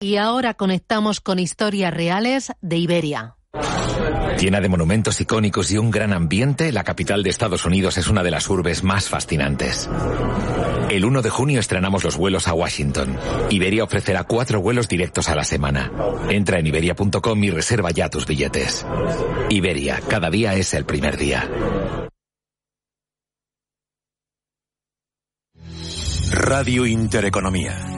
Y ahora conectamos con historias reales de Iberia. Llena de monumentos icónicos y un gran ambiente, la capital de Estados Unidos es una de las urbes más fascinantes. El 1 de junio estrenamos los vuelos a Washington. Iberia ofrecerá cuatro vuelos directos a la semana. Entra en iberia.com y reserva ya tus billetes. Iberia, cada día es el primer día. Radio Intereconomía.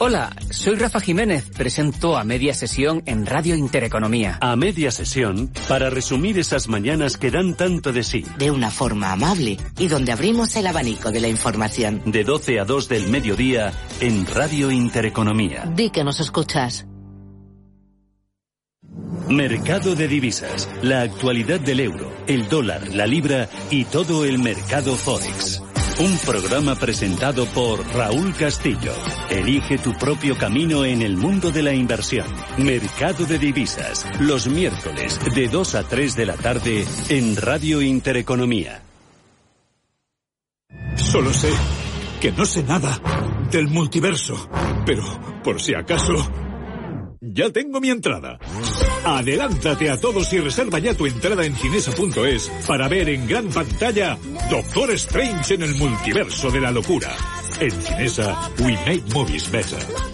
Hola, soy Rafa Jiménez. Presento a media sesión en Radio Intereconomía. A media sesión para resumir esas mañanas que dan tanto de sí. De una forma amable y donde abrimos el abanico de la información. De 12 a 2 del mediodía en Radio Intereconomía. Di que nos escuchas. Mercado de divisas, la actualidad del euro, el dólar, la libra y todo el mercado forex. Un programa presentado por Raúl Castillo. Elige tu propio camino en el mundo de la inversión. Mercado de divisas, los miércoles de 2 a 3 de la tarde en Radio Intereconomía. Solo sé que no sé nada del multiverso, pero por si acaso, ya tengo mi entrada. Adelántate a todos y reserva ya tu entrada en cinesa.es para ver en gran pantalla Doctor Strange en el multiverso de la locura. En Cinesa, we make movies better.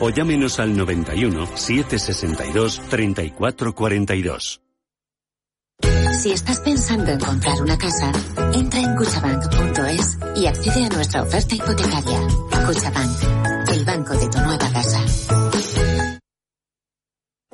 o llámenos al 91 762 3442. Si estás pensando en comprar una casa, entra en cuchabank.es y accede a nuestra oferta hipotecaria. Cuchabank, el banco de tu nueva.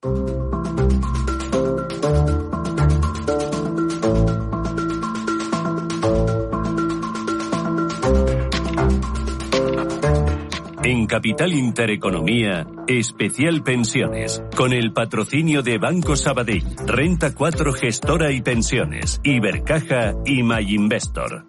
En Capital Intereconomía, especial pensiones, con el patrocinio de Banco Sabadell, Renta 4 Gestora y Pensiones, Ibercaja y MyInvestor.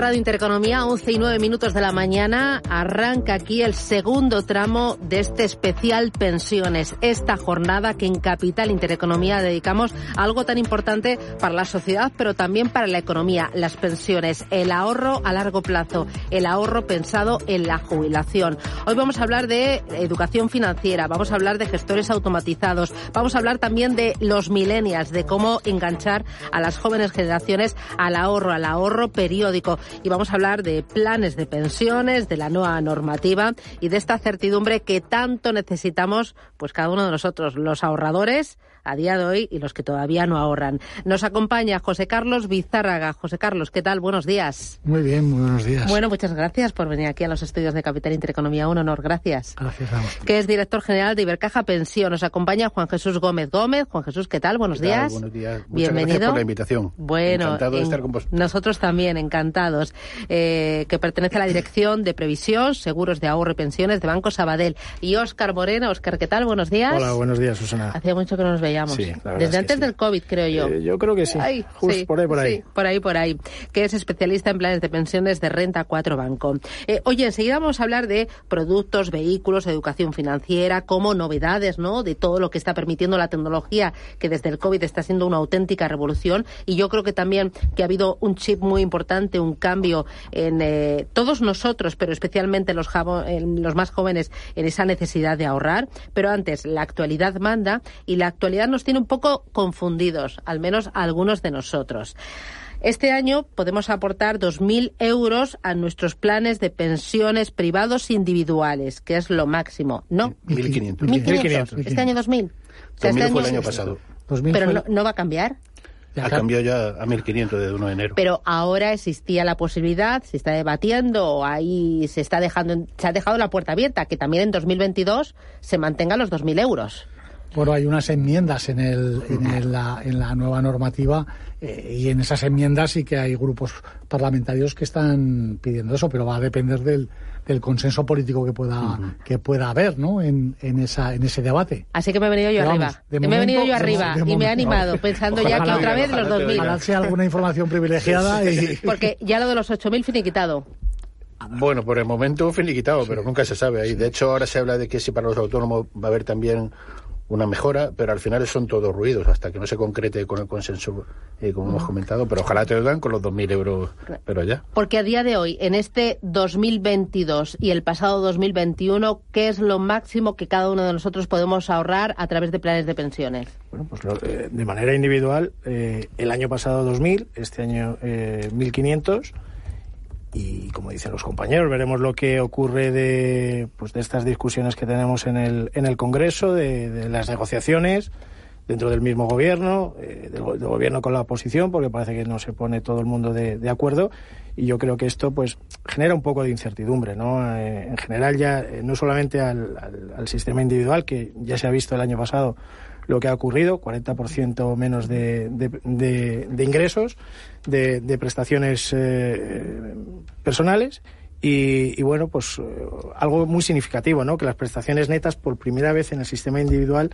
Radio Intereconomía, 11 y 9 minutos de la mañana. Arranca aquí el segundo tramo de este especial pensiones. Esta jornada que en Capital Intereconomía dedicamos a algo tan importante para la sociedad, pero también para la economía, las pensiones, el ahorro a largo plazo, el ahorro pensado en la jubilación. Hoy vamos a hablar de educación financiera, vamos a hablar de gestores automatizados, vamos a hablar también de los millennials, de cómo enganchar a las jóvenes generaciones al ahorro, al ahorro periódico. Y vamos a hablar de planes de pensiones, de la nueva normativa y de esta certidumbre que tanto necesitamos, pues cada uno de nosotros, los ahorradores, a día de hoy y los que todavía no ahorran. Nos acompaña José Carlos Bizárraga. José Carlos, ¿qué tal? Buenos días. Muy bien, muy buenos días. Bueno, muchas gracias por venir aquí a los estudios de Capital Intereconomía. Un honor, gracias. Gracias a Que es director general de Ibercaja Pensión. Nos acompaña Juan Jesús Gómez Gómez. Juan Jesús, ¿qué tal? Buenos días. Buenos días. Bienvenido. Gracias por la invitación. Bueno, encantado de estar con vosotros. Nosotros también, encantados. Eh, que pertenece a la Dirección de Previsión, Seguros de Ahorro y Pensiones de Banco Sabadell. Y Óscar Moreno. Óscar, ¿qué tal? Buenos días. Hola, buenos días, Susana. Hacía mucho que no nos veíamos. Sí, Desde es antes sí. del COVID, creo yo. Eh, yo creo que sí. Ay, por ahí, por ahí. por ahí, por ahí. Que es especialista en planes de pensiones de Renta 4 Banco. Eh, oye, enseguida vamos a hablar de productos, vehículos, educación financiera, como novedades, ¿no? De todo lo que está permitiendo la tecnología, que desde el COVID está siendo una auténtica revolución. Y yo creo que también que ha habido un chip muy importante, un cambio en eh, todos nosotros, pero especialmente los, en los más jóvenes, en esa necesidad de ahorrar. Pero antes, la actualidad manda y la actualidad nos tiene un poco confundidos, al menos a algunos de nosotros. Este año podemos aportar 2.000 euros a nuestros planes de pensiones privados individuales, que es lo máximo. No, 1.500. 1.500. Este año 2.000. O sea, 2000 este fue el año- pasado. 2000 Pero fue- no, no va a cambiar. Ha cambiado ya a 1.500 desde 1 de enero. Pero ahora existía la posibilidad, se está debatiendo, o ahí se está dejando, se ha dejado la puerta abierta, que también en 2022 se mantengan los 2.000 euros. Bueno, hay unas enmiendas en, el, en, el- la, en la nueva normativa eh, y en esas enmiendas sí que hay grupos parlamentarios que están pidiendo eso, pero va a depender del, del consenso político que pueda que pueda haber, ¿no? En, en esa en ese debate. Así que me he venido yo Pero arriba. me he venido yo arriba y me he animado, pensando ya que otra vez los ojalá te 2.000. Ojalá sea alguna información privilegiada y Porque ya lo de los 8.000 finiquitado. Bueno, por el momento finiquitado, pero nunca se sabe ahí. De hecho, ahora se habla de que si para los autónomos va a haber también una mejora, pero al final son todos ruidos hasta que no se concrete con el consenso, eh, como hemos comentado. Pero ojalá te oigan con los 2.000 euros, pero ya. Porque a día de hoy, en este 2022 y el pasado 2021, ¿qué es lo máximo que cada uno de nosotros podemos ahorrar a través de planes de pensiones? Bueno, pues lo- eh, de manera individual, eh, el año pasado 2.000, este año eh, 1.500 y como dicen los compañeros, veremos lo que ocurre de, pues, de estas discusiones que tenemos en el, en el Congreso, de, las negociaciones dentro del mismo gobierno, eh, del, go- del gobierno con la oposición, porque parece que no se pone todo el mundo de, de acuerdo y yo creo que esto pues genera un poco de incertidumbre, ¿no? Eh, en general ya eh, no solamente al, al- sistema individual que ya se ha visto el año pasado lo que ha ocurrido, 40% menos de- de ingresos, de, de prestaciones eh, personales y, y, bueno, pues eh, algo muy significativo, ¿no? Que las prestaciones netas por primera vez en el sistema individual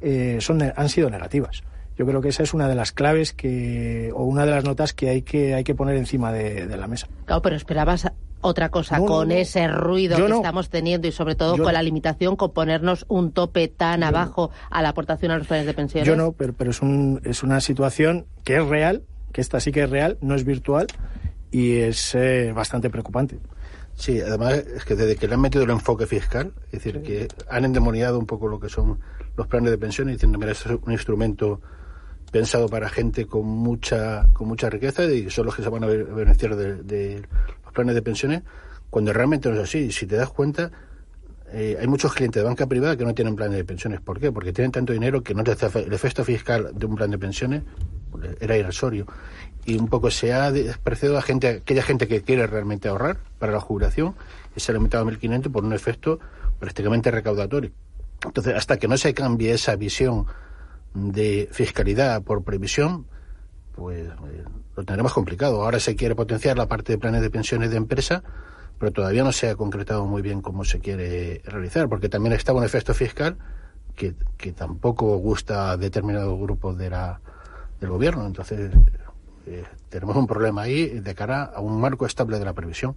eh, son, han sido negativas. Yo creo que esa es una de las claves que, o una de las notas que hay que, hay que poner encima de, de la mesa. Claro, pero esperabas otra cosa No, con no. ese ruido Yo que estamos teniendo y sobre todo Yo con la limitación, con ponernos un tope tan abajo a la aportación a los planes de pensiones. Yo no, pero, pero es, un, es una situación que es real, que esta sí que es real, no es virtual y es eh, bastante preocupante. Sí, además es que desde que le han metido el enfoque fiscal, es decir, que han endemoniado un poco lo que son los planes de pensiones, diciendo, mira, es un instrumento pensado para gente con mucha con mucha riqueza y son los que se van a be- beneficiar de, de los planes de pensiones, cuando realmente no es así. Si te das cuenta, eh, hay muchos clientes de banca privada que no tienen planes de pensiones. ¿Por qué? Porque tienen tanto dinero que no les el efecto fiscal de un plan de pensiones pues, era irrisorio. Y un poco se ha despreciado a gente, aquella gente que quiere realmente ahorrar para la jubilación y se ha aumentado a 1.500 por un efecto prácticamente recaudatorio. Entonces, hasta que no se cambie esa visión de fiscalidad por previsión, pues eh, lo tendremos complicado. Ahora se quiere potenciar la parte de planes de pensiones de empresa, pero todavía no se ha concretado muy bien cómo se quiere realizar, porque también está un efecto fiscal que, que tampoco gusta a determinados grupos de la, del gobierno. Entonces, eh, tenemos un problema ahí de cara a un marco estable de la previsión.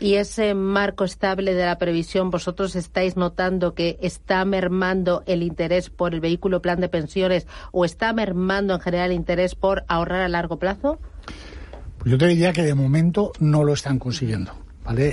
Y ese marco estable de la previsión, ¿vosotros estáis notando que está mermando el interés por el vehículo plan de pensiones o está mermando en general el interés por ahorrar a largo plazo? Pues yo te diría que de momento no lo están consiguiendo.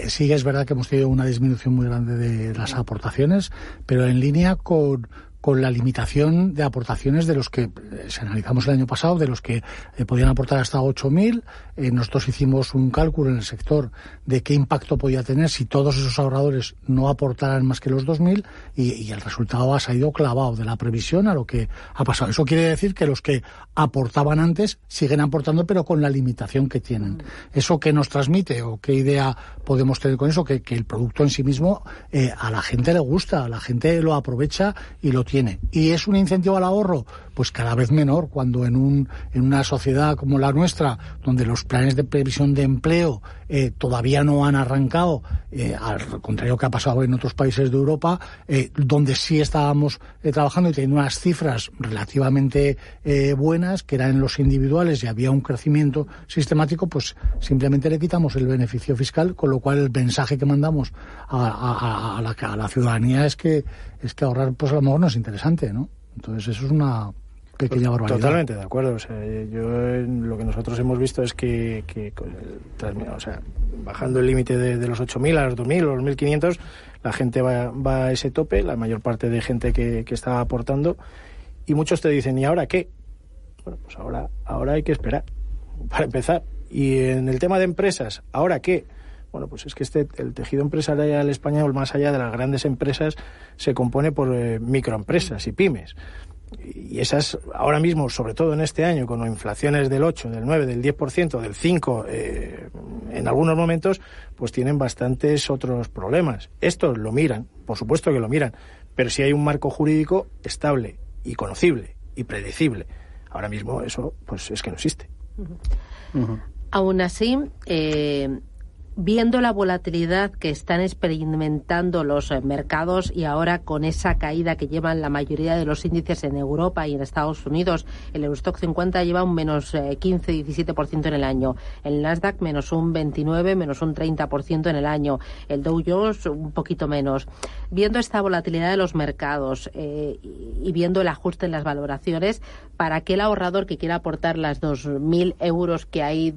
Sí es verdad que hemos tenido una disminución muy grande de las aportaciones, pero en línea con, con la limitación de aportaciones de los que, eh, si analizamos el año pasado, de los que eh, podían aportar hasta 8.000. Eh, nosotros hicimos un cálculo en el sector de qué impacto podía tener si todos esos ahorradores no aportaran más que los 2.000 y, y el resultado ha salido clavado de la previsión a lo que ha pasado. Eso quiere decir que los que aportaban antes siguen aportando, pero con la limitación que tienen. ¿Eso qué nos transmite o qué idea podemos tener con eso? Que, que el producto en sí mismo eh, a la gente le gusta, a la gente lo aprovecha y lo tiene. ¿Y es un incentivo al ahorro? Pues cada vez menor, cuando en, un, en una sociedad como la nuestra, donde los planes de previsión de empleo eh, todavía no han arrancado, eh, al contrario que ha pasado en otros países de Europa, eh, donde sí estábamos eh, trabajando y teniendo unas cifras relativamente buenas, que eran en los individuales y había un crecimiento sistemático, pues simplemente le quitamos el beneficio fiscal, con lo cual el mensaje que mandamos a la ciudadanía es que es que ahorrar pues a lo mejor no es interesante, ¿no? Entonces eso es una pequeña barbaridad. Totalmente de acuerdo. O sea, yo lo que nosotros hemos visto es que, que o sea, bajando el límite de, de los 8.000 a los 2.000 o los 1.500, la gente va, va a ese tope, la mayor parte de gente que, que está aportando, y muchos te dicen, ¿y ahora qué? Bueno, pues ahora, ahora hay que esperar, para empezar. Y en el tema de empresas, ¿ahora qué? Bueno, pues es que este, el tejido empresarial español, más allá de las grandes empresas, se compone por eh, microempresas y pymes. Y esas, ahora mismo, sobre todo en este año, con inflaciones del 8, del 9, del 10%, del 5, eh, en algunos momentos, pues tienen bastantes otros problemas. Esto lo miran, por supuesto que lo miran, pero si hay un marco jurídico estable y conocible y predecible, ahora mismo eso, pues es que no existe. Aún así, eh, viendo la volatilidad que están experimentando los eh, mercados y ahora con esa caída que llevan la mayoría de los índices en Europa y en Estados Unidos, el Eurostock 50 lleva un menos eh, 15-17% en el año, el Nasdaq menos un 29, menos un 30% en el año, el Dow Jones un poquito menos. Viendo esta volatilidad de los mercados eh, y viendo el ajuste en las valoraciones, para aquel ahorrador que quiera aportar las 2.000 euros que hay,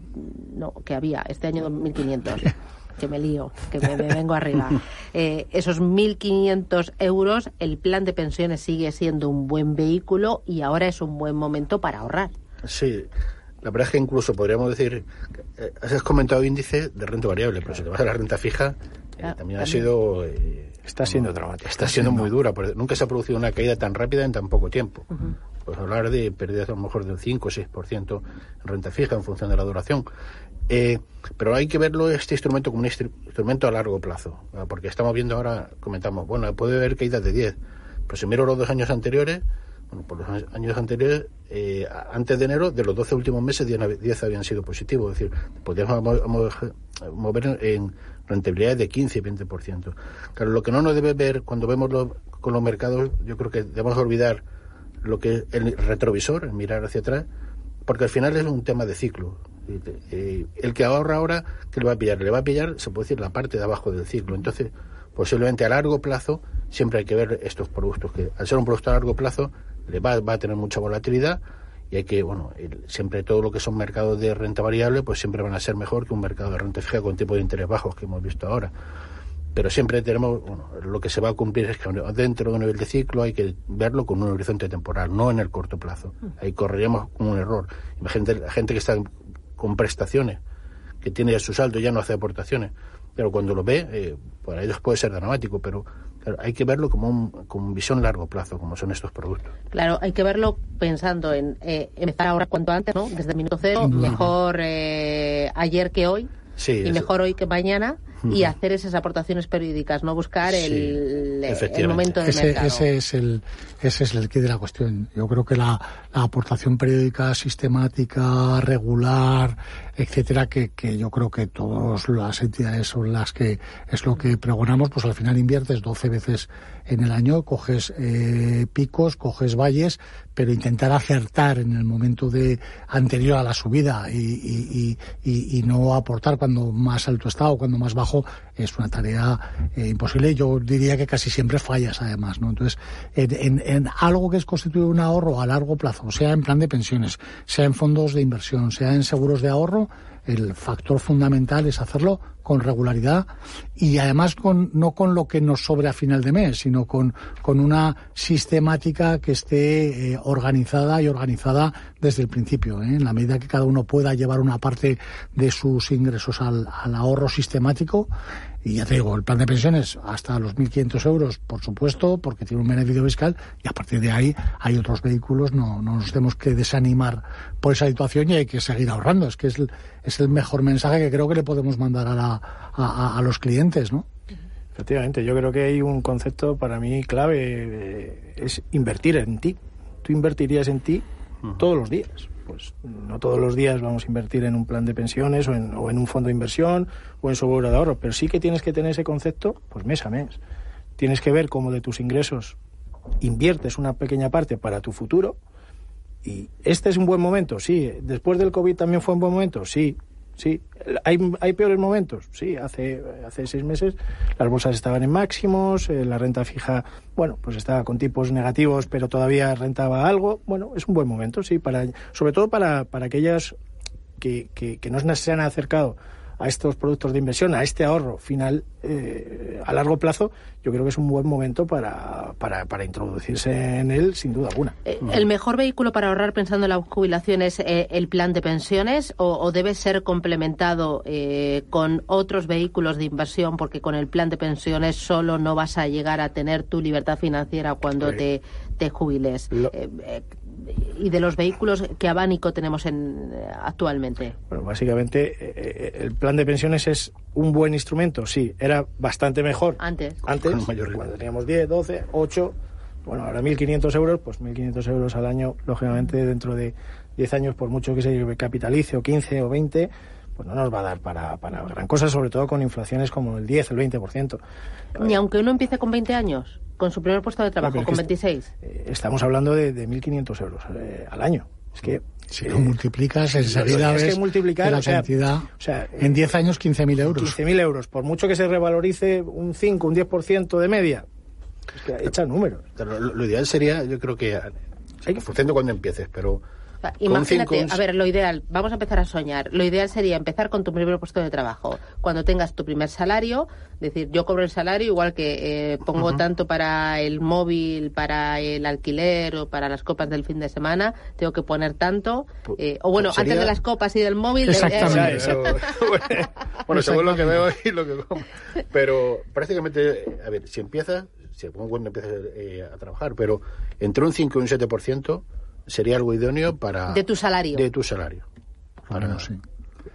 no, que había este año 2.500, que me lío, que me, me vengo arriba, eh, esos 1.500 euros, el plan de pensiones sigue siendo un buen vehículo y ahora es un buen momento para ahorrar. Sí, la verdad es que incluso podríamos decir, eh, has comentado índice de renta variable, pero si te vas a la renta fija, eh, Ah, también ha también. sido... eh, Está siendo dramático. Está siendo muy dura, porque nunca se ha producido una caída tan rápida en tan poco tiempo. Pues hablar de pérdidas a lo mejor del 5 o 6% en renta fija en función de la duración. Eh, pero hay que verlo este instrumento como un instru- instrumento a largo plazo, porque estamos viendo ahora, comentamos, bueno, puede haber caídas de 10, pero si miro los dos años anteriores, bueno, por los años anteriores, eh, antes de enero, de los 12 últimos meses, 10, nav- 10 habían sido positivos, es decir, mo- mover en rentabilidades de 15 y 20%. Claro, lo que no nos debe ver cuando vemos lo- con los mercados, yo creo que debemos olvidar lo que es el retrovisor, el mirar hacia atrás, porque al final es un tema de ciclo. Eh, el que ahorra ahora, ¿qué le va a pillar? Le va a pillar, se puede decir, la parte de abajo del ciclo. Entonces, posiblemente a largo plazo, siempre hay que ver estos productos, que al ser un producto a largo plazo, le va, va a tener mucha volatilidad y hay que, bueno, el- siempre todo lo que son mercados de renta variable, pues siempre van a ser mejor que un mercado de renta fija con tipo de interés bajos que hemos visto ahora. Pero siempre tenemos, bueno, lo que se va a cumplir es que dentro de un nivel de ciclo hay que verlo con un horizonte temporal, no en el corto plazo. Ahí correríamos un error. Imagínate la gente que está con prestaciones, que tiene ya su saldo, ya no hace aportaciones. Pero cuando lo ve, eh, para ellos puede ser dramático, pero claro, hay que verlo como un, como visión largo plazo, como son estos productos. Claro, hay que verlo pensando en eh, empezar ahora cuanto antes, ¿no? Desde el minuto cero, mejor eh, ayer que hoy Sí, y mejor hoy que mañana. Y hacer esas aportaciones periódicas, no buscar el, el, momento de ese, mercado. Ese es el ese es el quid de la cuestión. Yo creo que la, la aportación periódica sistemática, regular, etcétera, que, que yo creo que todas las entidades son las que es lo que pregonamos, pues al final inviertes 12 veces en el año, coges eh, picos, coges valles, pero intentar acertar en el momento de anterior a la subida y, y, y, y no aportar cuando más alto está o cuando más bajo es una tarea eh, imposible. Yo diría que casi siempre fallas además, ¿no? Entonces, en, en, en algo que es constituir un ahorro a largo plazo, sea en plan de pensiones, sea en fondos de inversión, sea en seguros de ahorro, el factor fundamental es hacerlo con regularidad y además con, no con lo que nos sobre a final de mes, sino con, con una sistemática que esté eh, organizada y organizada desde el principio. ¿eh? En la medida que cada uno pueda llevar una parte de sus ingresos al, al ahorro sistemático, y ya te digo, el plan de pensiones hasta los 1.500 euros, por supuesto, porque tiene un beneficio fiscal, y a partir de ahí hay otros vehículos, no, no nos tenemos que desanimar por esa situación y hay que seguir ahorrando. Es que es el, es el mejor mensaje que creo que le podemos mandar a, la, a, a los clientes, ¿no? Efectivamente, yo creo que hay un concepto para mí clave, eh, es invertir en ti. Tú invertirías en ti todos los días. Pues no todos los días vamos a invertir en un plan de pensiones o en, o en un fondo de inversión o en seguro de ahorro, pero sí que tienes que tener ese concepto pues mes a mes. Tienes que ver cómo de tus ingresos inviertes una pequeña parte para tu futuro y este es un buen momento, sí. Después del COVID también fue un buen momento, sí. Sí, ¿Hay, ¿Hay peores momentos? Sí, hace, hace seis meses las bolsas estaban en máximos, eh, la renta fija, bueno, pues estaba con tipos negativos, pero todavía rentaba algo. Bueno, es un buen momento, sí, para, sobre todo para, para aquellas que, que, que no se han acercado a estos productos de inversión, a este ahorro final eh, a largo plazo, yo creo que es un buen momento para, para, para introducirse en él, sin duda alguna. Eh, ¿El mejor vehículo para ahorrar pensando en la jubilación es eh, el plan de pensiones o, o debe ser complementado eh, con otros vehículos de inversión? Porque con el plan de pensiones solo no vas a llegar a tener tu libertad financiera cuando te, te jubiles. Lo- Eh, eh, y de los vehículos, ¿qué abanico tenemos en, eh, actualmente? Bueno, básicamente eh, el plan de pensiones es un buen instrumento, sí, era bastante mejor Antes. antes, cuando teníamos 10, 12, 8, bueno, ahora 1.500 euros, pues 1.500 euros al año, lógicamente dentro de 10 años, por mucho que se capitalice, o 15 o 20, pues no nos va a dar para, para gran cosa, sobre todo con inflaciones como el 10, el 20%. Ni aunque uno empiece con 20 años, con su primer puesto de trabajo, es con que 26. Eh, Estamos hablando de, de 1.500 euros eh, al año. Es que... Si lo multiplicas, enseguida es que ves multiplicar, la o sea, cantidad. o sea, en 10 años, 15.000 euros. 15.000 euros, por mucho que se revalorice un 5, un 10% de media, es que echa números. Pero lo, lo ideal sería, yo creo que, hay que cuando empieces, pero O sea, Con imagínate, a ver, lo ideal, vamos a empezar a soñar. Lo ideal sería empezar con tu primer puesto de trabajo. Cuando tengas tu primer salario, decir, yo cobro el salario igual que eh, pongo tanto para el móvil, para el alquiler o para las copas del fin de semana, tengo que poner tanto. eh, o bueno, sería- antes de las copas y del móvil. Exactamente. eh, bueno, según lo que veo y lo que como. Pero prácticamente, a ver, si empiezas, si pongo cuando empiezas eh, a trabajar, pero entre un 5 y un 7% sería algo idóneo para... de tu salario. De tu salario. Para,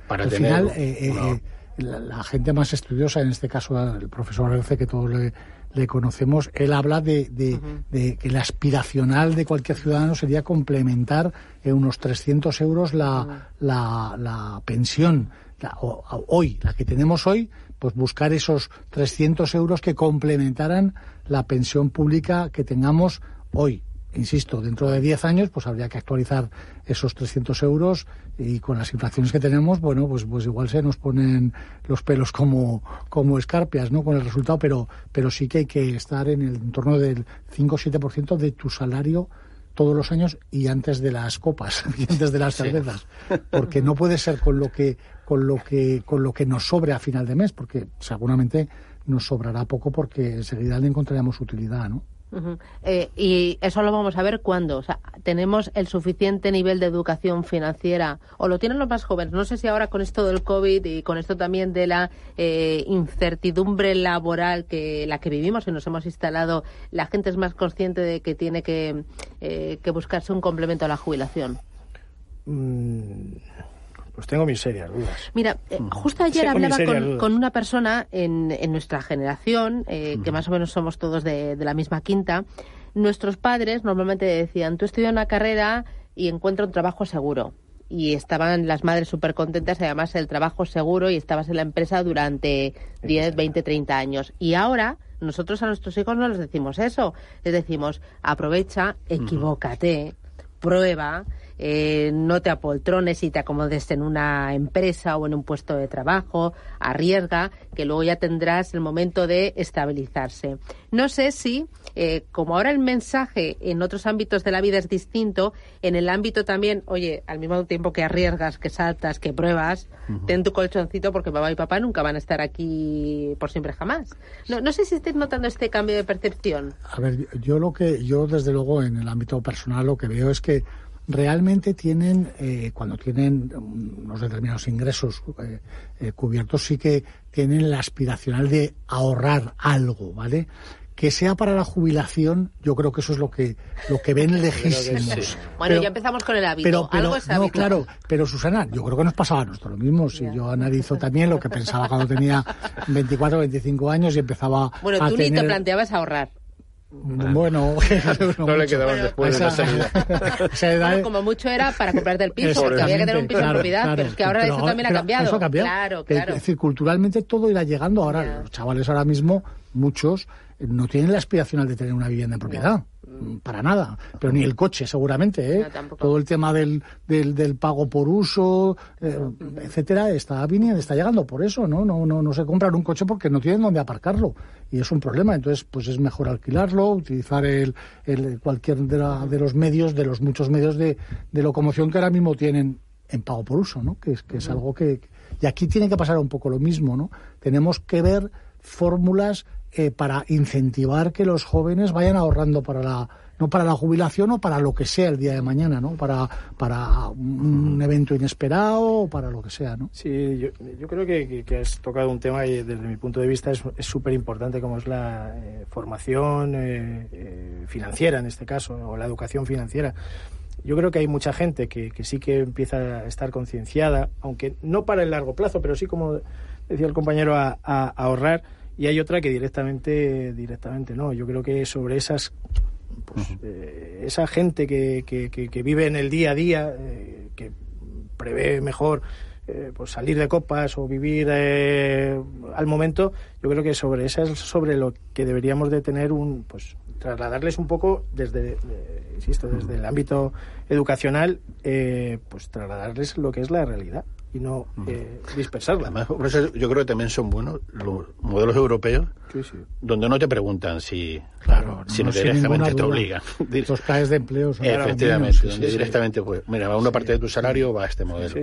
para Al tener final, eh, eh, una- eh, la, la gente más estudiosa, en este caso el profesor Arce, que todos le, le conocemos, él habla de, de- de que la aspiracional de cualquier ciudadano sería complementar en unos 300 euros la, la, la pensión. La- o- o- hoy, la que tenemos hoy, pues buscar esos 300 euros que complementaran la pensión pública que tengamos hoy. Insisto, dentro de 10 años, pues habría que actualizar esos 300 euros y con las inflaciones que tenemos, bueno, pues, pues igual se nos ponen los pelos como, como escarpias, ¿no? Con el resultado, pero, pero sí que hay que estar en el entorno del 5 o 7% de tu salario todos los años y antes de las copas y antes de las Sí. cervezas porque no puede ser con lo que con lo que con lo que nos sobre a final de mes porque seguramente nos sobrará poco porque enseguida le encontraremos utilidad no Eh, y eso lo vamos a ver cuándo. O sea, tenemos el suficiente nivel de educación financiera o lo tienen los más jóvenes. No sé si ahora con esto del COVID y con esto también de la eh, incertidumbre laboral que la que vivimos y nos hemos instalado, la gente es más consciente de que tiene que, eh, buscarse un complemento a la jubilación. Mm, pues tengo mis serias dudas. Mira, eh, justo ayer hablaba con, una persona en, en nuestra generación, eh, que más o menos somos todos de, de la misma quinta. Nuestros padres normalmente decían, tú estudia una carrera y encuentra un trabajo seguro. Y estaban las madres súper contentas, además el trabajo seguro y estabas en la empresa durante 10, 20, 30 años. Y ahora nosotros a nuestros hijos no les decimos eso. Les decimos, aprovecha, equivócate, prueba, eh, no te apoltrones y te acomodes en una empresa o en un puesto de trabajo, arriesga, que luego ya tendrás el momento de estabilizarse. No sé si, eh, como ahora el mensaje en otros ámbitos de la vida es distinto, en el ámbito también, oye, al mismo tiempo que arriesgas, que saltas, que pruebas, ten tu colchoncito porque mamá y papá nunca van a estar aquí por siempre jamás. No, no sé si estáis notando este cambio de percepción. A ver, yo lo que, yo desde luego en el ámbito personal lo que veo es que realmente tienen, eh, cuando tienen unos determinados ingresos eh, eh, cubiertos, sí que tienen la aspiracional de ahorrar algo, ¿vale? Que sea para la jubilación, yo creo que eso es lo que lo que ven lejísimos. Bueno, Pero- ya empezamos con el hábito. pero, pero Algo es no, hábito. claro, pero Susana, yo creo que nos pasaba a nosotros lo mismo. Si yo analizo también lo que pensaba cuando tenía 24, 25 años y empezaba Bueno, a tú ni te planteabas ahorrar. Bueno, No le quedaban después de Esa- la salida. esa edad- Bueno, como mucho era para comprarte el piso, porque había que tener un piso en Claro, propiedad, claro. pero es que ahora eso también ha cambiado. Eso ha cambiado. Claro, Que- claro. Es decir, culturalmente todo irá llegando. Ahora, los chavales ahora mismo, muchos, no tienen la aspiracional de tener una vivienda en propiedad. Para nada. Pero ni el coche, seguramente. ¿eh? todo el tema del, del, del pago por uso, eh, etcétera, está viniendo, está llegando por eso, ¿no? No, no, no se compran un coche porque no tienen dónde aparcarlo. Y es un problema. Entonces, pues es mejor alquilarlo, utilizar el, el cualquier de, la- de los medios, de los muchos medios de, de locomoción que ahora mismo tienen en pago por uso, ¿no? Que es, que es algo que... Y aquí tiene que pasar un poco lo mismo, ¿no? Tenemos que ver fórmulas eh, para incentivar que los jóvenes vayan ahorrando para la no para la jubilación o para lo que sea el día de mañana, ¿no? Para, para un evento inesperado o para lo que sea, ¿no? Sí, yo, yo creo que, que- has tocado un tema y desde mi punto de vista es súper importante como es la eh, formación eh, eh, financiera en este caso o la educación financiera. Yo creo que hay mucha gente que, que sí que empieza a estar concienciada, aunque no para el largo plazo, pero sí como decía el compañero a ahorrar y hay otra que directamente directamente no. Yo creo que sobre esas pues, eh, esa gente que, que, que- que vive en el día a día, eh, que prevé mejor eh, pues salir de copas o vivir eh, al momento, yo creo que sobre eso es sobre lo que deberíamos de tener un, pues trasladarles un poco desde, eh, insisto, desde el ámbito educacional, eh, pues trasladarles lo que es la realidad y no eh, dispersarla. Además, por eso yo creo que también son buenos los modelos europeos Sí, sí. donde no te preguntan si, Claro, si no, directamente te obligan. Los planes de empleo son Efectivamente, Sí, donde directamente, pues, mira, va una parte de tu salario, va a este modelo.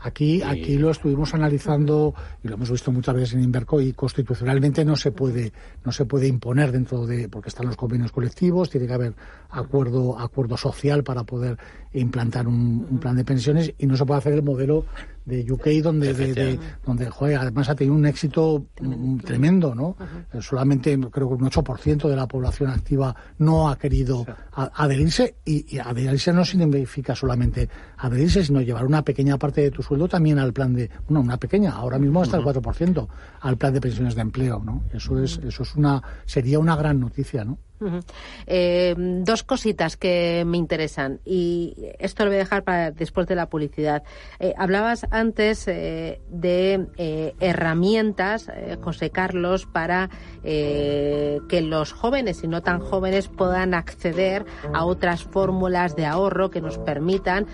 Aquí, aquí lo estuvimos analizando y lo hemos visto muchas veces en Inverco y constitucionalmente no se puede, no se puede imponer dentro de, porque están los convenios colectivos, tiene que haber acuerdo, acuerdo social para poder implantar un, un plan de pensiones y no se puede hacer el modelo de UK donde, de- de- donde joder, además ha tenido un éxito mm, tremendo, ¿no? Solamente creo que un 8% de la población activa no ha querido a- adherirse y, y adherirse no significa solamente adherirse, sino llevar una pequeña parte de tu sueldo también al plan de, bueno, una pequeña, ahora mismo hasta el 4%, al plan de pensiones de empleo, ¿no? Eso es, eso es una, sería una gran noticia, ¿no? Eh, dos cositas que me interesan y esto lo voy a dejar para después de la publicidad. Eh, hablabas antes eh, de herramientas, José Carlos, para que los jóvenes y no tan jóvenes puedan acceder a otras fórmulas de ahorro que nos permitan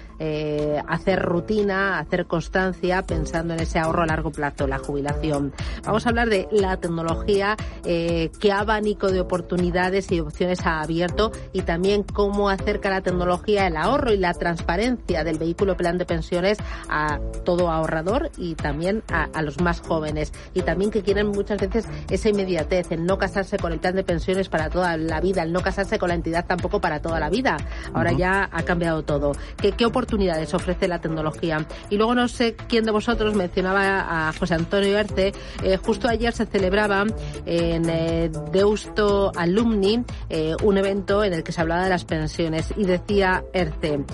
hacer rutina, hacer constancia pensando en ese ahorro a largo plazo, la jubilación. Vamos a hablar de la tecnología, qué abanico de oportunidades y opciones ha abierto y también cómo acerca la tecnología el ahorro y la transparencia del vehículo plan de pensiones a todo ahorrador y también a, a los más jóvenes y también que quieren muchas veces esa inmediatez, el no casarse con el plan de pensiones para toda la vida, el no casarse con la entidad tampoco para toda la vida. Ahora ya ha cambiado todo. ¿Qué, qué oportunidades ofrece la tecnología? Y luego no sé quién de vosotros mencionaba a José Antonio Arce. eh, justo ayer se celebraba en eh, Deusto Alumni eh, un evento en el que se hablaba de las pensiones y decía ERCE,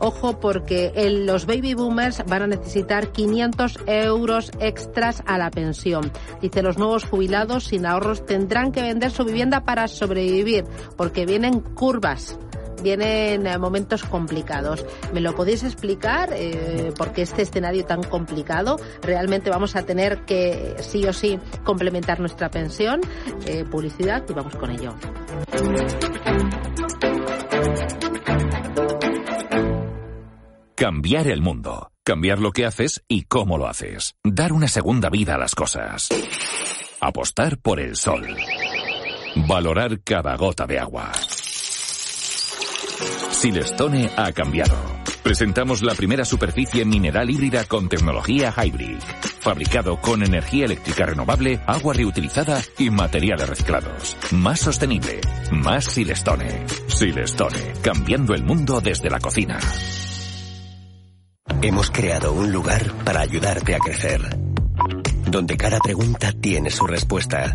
Ojo porque los baby boomers van a necesitar 500 euros extras a la pensión. Dice, los nuevos jubilados sin ahorros tendrán que vender su vivienda para sobrevivir porque vienen curvas vienen eh, momentos complicados. ¿Me lo podéis explicar? Eh, porque este escenario tan complicado, realmente vamos a tener que sí o sí complementar nuestra pensión. Eh, publicidad y vamos con ello. Cambiar el mundo. Cambiar lo que haces y cómo lo haces. Dar una segunda vida a las cosas. Apostar por el sol. Valorar cada gota de agua. Silestone ha cambiado. Presentamos la primera superficie mineral híbrida con tecnología hybrid. Fabricado con energía eléctrica renovable, agua reutilizada y materiales reciclados. Más sostenible. Más Silestone. Silestone. Cambiando el mundo desde la cocina. Hemos creado un lugar para ayudarte a crecer. Donde cada pregunta tiene su respuesta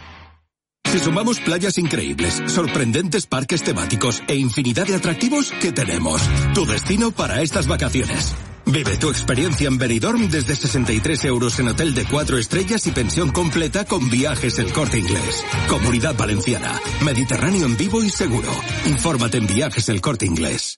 Si sumamos playas increíbles, sorprendentes parques temáticos e infinidad de atractivos, ¿qué tenemos? Tu destino para estas vacaciones. Vive tu experiencia en Benidorm desde 63 euros en hotel de 4 estrellas y pensión completa con viajes el corte inglés. Comunidad Valenciana. Mediterráneo en vivo y seguro. Infórmate en viajes el corte inglés.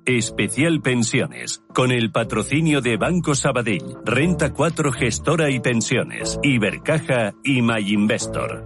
especial pensiones, con el patrocinio de Banco Sabadell, Renta 4 Gestora y Pensiones, Ibercaja y MyInvestor.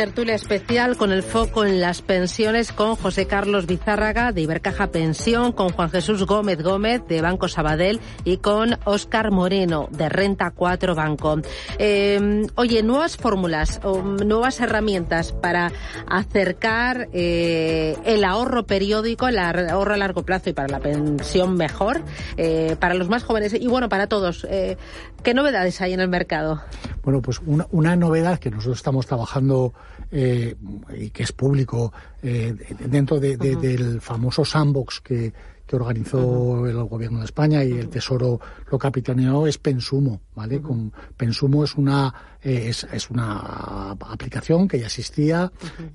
ser especial con el foco en las pensiones con José Carlos Bizárraga de Ibercaja Pensión, con Juan Jesús Gómez Gómez de Banco Sabadell y con Óscar Moreno de Renta 4 Banco. Eh, oye, nuevas fórmulas, nuevas herramientas para acercar eh, el ahorro periódico, el ahorro a largo plazo y para la pensión mejor, eh, para los más jóvenes y bueno, para todos. Eh, ¿Qué novedades hay en el mercado? Bueno, pues una novedad que nosotros estamos trabajando eh, y que es público eh, dentro de, de, del famoso sandbox que, que organizó el gobierno de España y el Tesoro lo capitaneó es Pensumo, ¿vale? Con Pensumo es una eh, es, es, una aplicación que ya existía,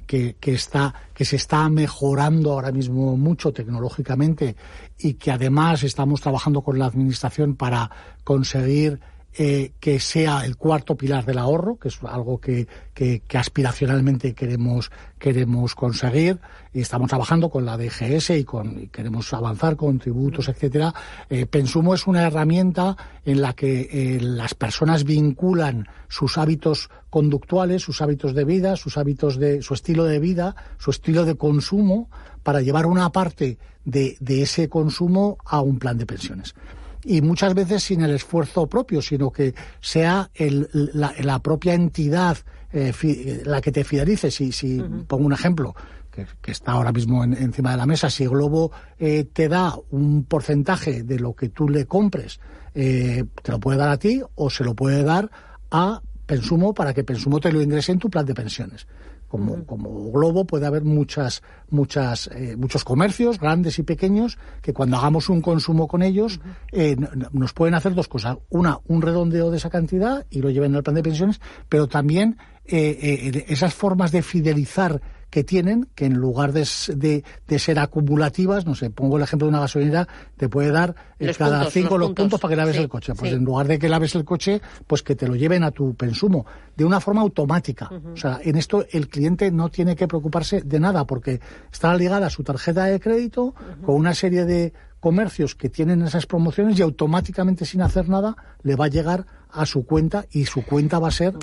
que, que está que se está mejorando ahora mismo mucho tecnológicamente y que además estamos trabajando con la administración para conseguir eh, que sea el cuarto pilar del ahorro, que es algo que, aspiracionalmente queremos, queremos conseguir, y estamos trabajando con la DGS y, con, queremos avanzar con tributos, etcétera. Eh, Pensumo es una herramienta en la que eh, las personas vinculan sus hábitos conductuales, sus hábitos de vida, sus hábitos de, su estilo de vida, su estilo de consumo, para llevar una parte de ese consumo a un plan de pensiones y muchas veces sin el esfuerzo propio, sino que sea el, la, la, propia entidad eh, fi, la que te fidelice. Si, si uh -huh. pongo un ejemplo, que, que, está ahora mismo en, encima de la mesa, si Globo eh, te da un porcentaje de lo que tú le compres, eh, te lo puede dar a ti o se lo puede dar a Pensumo para que Pensumo te lo ingrese en tu plan de pensiones. Como, como globo puede haber muchas, muchas, eh, muchos comercios, grandes y pequeños, que cuando hagamos un consumo con ellos, eh, nos pueden hacer dos cosas. Una, un redondeo de esa cantidad y lo lleven al plan de pensiones, pero también eh, eh, esas formas de fidelizar que tienen, que en lugar de, de, de ser acumulativas, no sé, pongo el ejemplo de una gasolinera, te puede dar eh, cada puntos, cinco los puntos. puntos para que laves Sí, el coche. Pues sí. en lugar de que laves el coche, pues que te lo lleven a tu consumo, de una forma automática. O sea, en esto el cliente no tiene que preocuparse de nada, porque está ligada a su tarjeta de crédito con una serie de comercios que tienen esas promociones y automáticamente sin hacer nada le va a llegar a su cuenta y su cuenta va a ser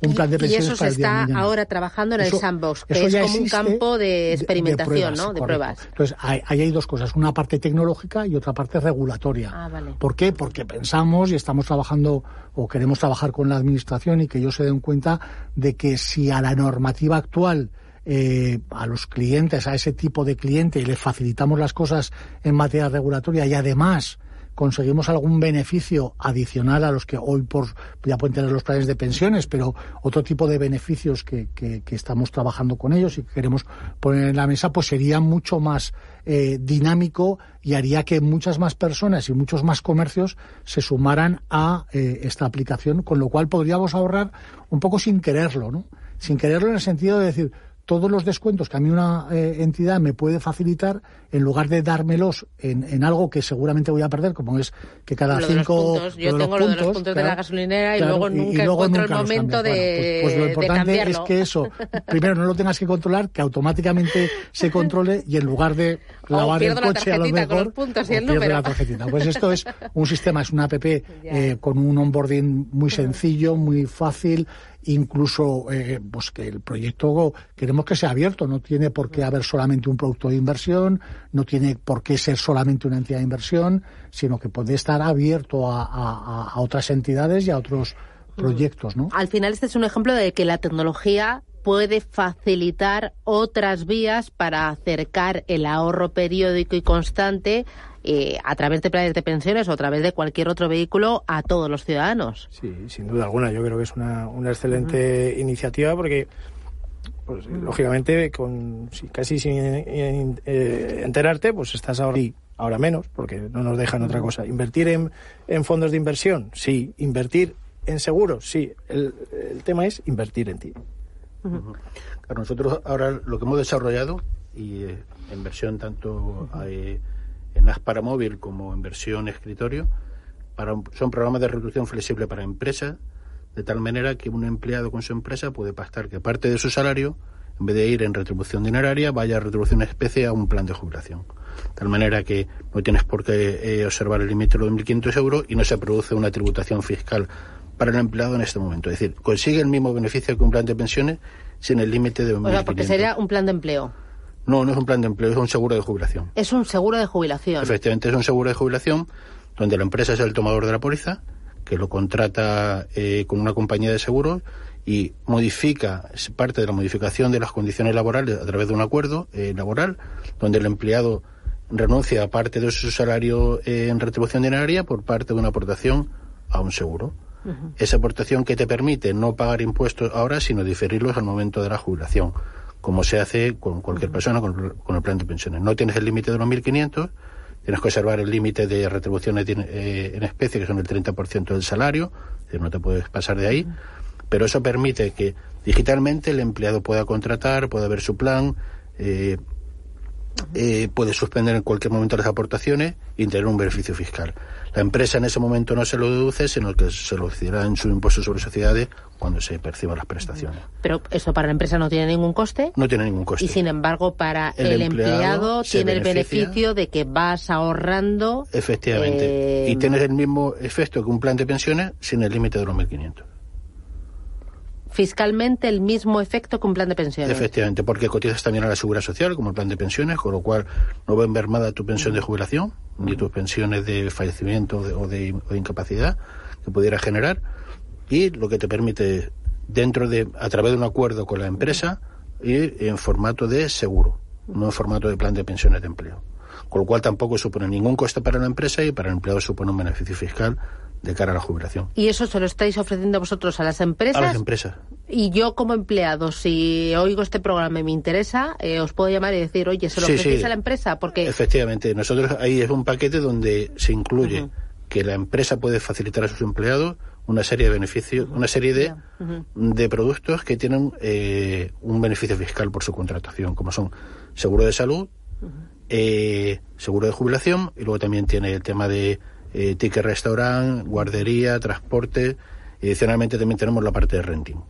un plan de Y pensiones eso se para está ahora trabajando en el sandbox, que es como un campo de experimentación, pruebas, ¿no? De correcto. pruebas. Entonces, ahí, hay dos cosas, una parte tecnológica y otra parte regulatoria. Ah, vale. ¿Por qué? Porque pensamos y estamos trabajando o queremos trabajar con la administración y que ellos se den cuenta de que si a la normativa actual eh, a los clientes, a ese tipo de cliente, y le facilitamos las cosas en materia regulatoria y además conseguimos algún beneficio adicional a los que hoy por ya pueden tener los planes de pensiones, pero otro tipo de beneficios que, que- que estamos trabajando con ellos y que queremos poner en la mesa, pues sería mucho más eh, dinámico y haría que muchas más personas y muchos más comercios se sumaran a eh, esta aplicación, con lo cual podríamos ahorrar un poco sin quererlo, ¿no? Sin quererlo en el sentido de decir, todos los descuentos que a mí una eh, entidad me puede facilitar, en lugar de dármelos en, en algo que seguramente voy a perder, como es que cada Lo de los cinco... puntos. Yo lo de tengo lo de los puntos, puntos de claro, la gasolinera y claro, luego nunca luego encuentro nunca el momento de, Bueno, pues, pues lo de importante es que eso, primero no lo tengas que controlar, que automáticamente se controle y en lugar de lavar el pierdo la coche a lo tarjetita con mejor, los puntos y el número. la tarjetita. Pues esto es un sistema, es una app eh, con un onboarding muy sencillo, muy fácil, incluso eh, pues que el proyecto queremos que sea abierto, no tiene por qué haber solamente un producto de inversión, no tiene por qué ser solamente una entidad de inversión, sino que puede estar abierto a, a- a otras entidades y a otros proyectos, ¿no? Al final este es un ejemplo de que la tecnología puede facilitar otras vías para acercar el ahorro periódico y constante eh, a través de planes de pensiones o a través de cualquier otro vehículo a todos los ciudadanos. Sí, sin duda alguna. Yo creo que es una, una excelente iniciativa porque, pues, lógicamente, con si- casi sin eh, enterarte, pues estás ahora sí, ahora menos, porque no nos dejan otra cosa. Invertir en, en fondos de inversión, sí. Invertir en seguros, sí. El, el tema es invertir en ti. Claro, nosotros ahora lo que hemos desarrollado, y eh, en versión tanto eh, en AS para móvil como en versión escritorio, para un- son programas de retribución flexible para empresas, de tal manera que un empleado con su empresa puede pactar que parte de su salario, en vez de ir en retribución dineraria, vaya a retribución en especie a un plan de jubilación. De tal manera que no tienes por qué eh, observar el límite de los 1.500 euros y no se produce una tributación fiscal para el empleado en este momento. Es decir, consigue el mismo beneficio que un plan de pensiones sin el límite de 1.500. O sea, porque sería un plan de empleo. No, no es un plan de empleo, es un seguro de jubilación. Es un seguro de jubilación. Efectivamente, es un seguro de jubilación donde la empresa es el tomador de la póliza, que lo contrata eh, con una compañía de seguros y modifica parte de la modificación de las condiciones laborales a través de un acuerdo eh, laboral, donde el empleado renuncia a parte de su salario eh, en retribución dineraria por parte de una aportación a un seguro. Esa aportación que te permite no pagar impuestos ahora, sino diferirlos al momento de la jubilación, como se hace con cualquier persona con, con el plan de pensiones. No tienes el límite de los 1.500, tienes que observar el límite de retribuciones eh, en especie, que son el 30% del salario, es decir, no te puedes pasar de ahí, pero eso permite que digitalmente el empleado pueda contratar, pueda ver su plan, eh, eh, puede suspender en cualquier momento las aportaciones y tener un beneficio fiscal. La empresa en ese momento no se lo deduce, sino que se lo decidirá en su impuesto sobre sociedades cuando se perciban las prestaciones. Pero eso para la empresa no tiene ningún coste. No tiene ningún coste. Y sin embargo, para El el, empleado tiene el beneficio de que vas ahorrando. Efectivamente. Eh, Y tienes el mismo efecto que un plan de pensiones sin el límite de los 1.500. fiscalmente el mismo efecto que un plan de pensiones. Efectivamente, porque cotizas también a la seguridad social, como el plan de pensiones, con lo cual no va a mermada tu pensión de jubilación, ni tus pensiones de fallecimiento de- o, de, o de incapacidad que pudiera generar, y lo que te permite, dentro de, a través de un acuerdo con la empresa, ir en formato de seguro, no en formato de plan de pensiones de empleo. con lo cual tampoco supone ningún coste para la empresa y para el empleado supone un beneficio fiscal de cara a la jubilación. ¿Y eso se lo estáis ofreciendo vosotros a las empresas? A las empresas. Y yo como empleado, si oigo este programa y me interesa, eh, os puedo llamar y decir, oye, ¿se lo Sí, ofrecéis sí. a la empresa? Porque Efectivamente, nosotros ahí es un paquete donde se incluye que la empresa puede facilitar a sus empleados una serie de beneficios, una serie de, de productos que tienen eh, un beneficio fiscal por su contratación, como son seguro de salud, eh, seguro de jubilación y luego también tiene el tema de eh, ticket restaurant, guardería, transporte y adicionalmente también tenemos la parte de renting.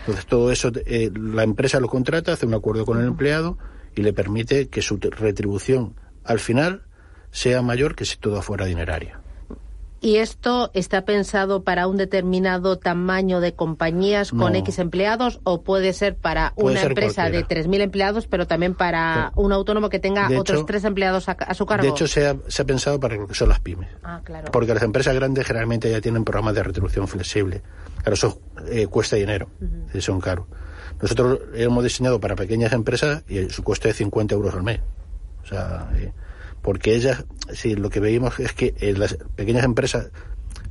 Entonces todo eso eh, la empresa lo contrata, hace un acuerdo con el empleado y le permite que su retribución al final sea mayor que si todo fuera dineraria. ¿Y esto está pensado para un determinado tamaño de compañías con No. X empleados o puede ser para Puede una ser empresa cualquiera. de 3.000 empleados, pero también para un autónomo que tenga De otros hecho- tres empleados a, a su cargo? De hecho, se ha, se ha pensado para lo que son las pymes. Ah, claro. Porque las empresas grandes generalmente ya tienen programas de retribución flexible. Claro, eso eh, cuesta dinero, y son caros. Nosotros hemos diseñado para pequeñas empresas y su coste es 50 euros al mes. O sea, eh, porque ellas, sí, lo que veíamos es que eh, las pequeñas empresas